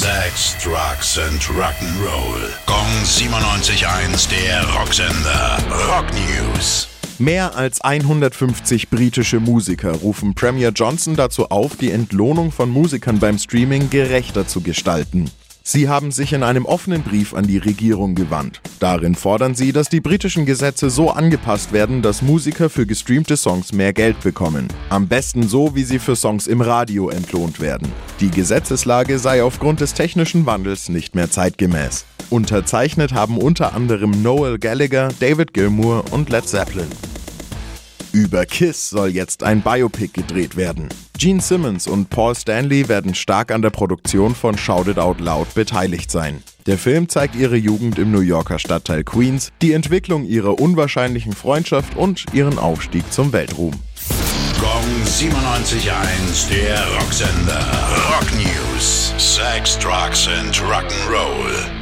Sex, Drugs and Rock'n'Roll. Gong 97.1, der Rocksender. Rock News. Mehr als 150 britische Musiker rufen Premier Johnson dazu auf, die Entlohnung von Musikern beim Streaming gerechter zu gestalten. Sie haben sich in einem offenen Brief an die Regierung gewandt. Darin fordern sie, dass die britischen Gesetze so angepasst werden, dass Musiker für gestreamte Songs mehr Geld bekommen. Am besten so, wie sie für Songs im Radio entlohnt werden. Die Gesetzeslage sei aufgrund des technischen Wandels nicht mehr zeitgemäß. Unterzeichnet haben unter anderem Noel Gallagher, David Gilmour und Led Zeppelin. Über Kiss soll jetzt ein Biopic gedreht werden. Gene Simmons und Paul Stanley werden stark an der Produktion von Shout It Out Loud beteiligt sein. Der Film zeigt ihre Jugend im New Yorker Stadtteil Queens, die Entwicklung ihrer unwahrscheinlichen Freundschaft und ihren Aufstieg zum Weltruhm. Gong 97.1, der Rocksender. Rock News. Sex, Drugs and Rock'n'Roll.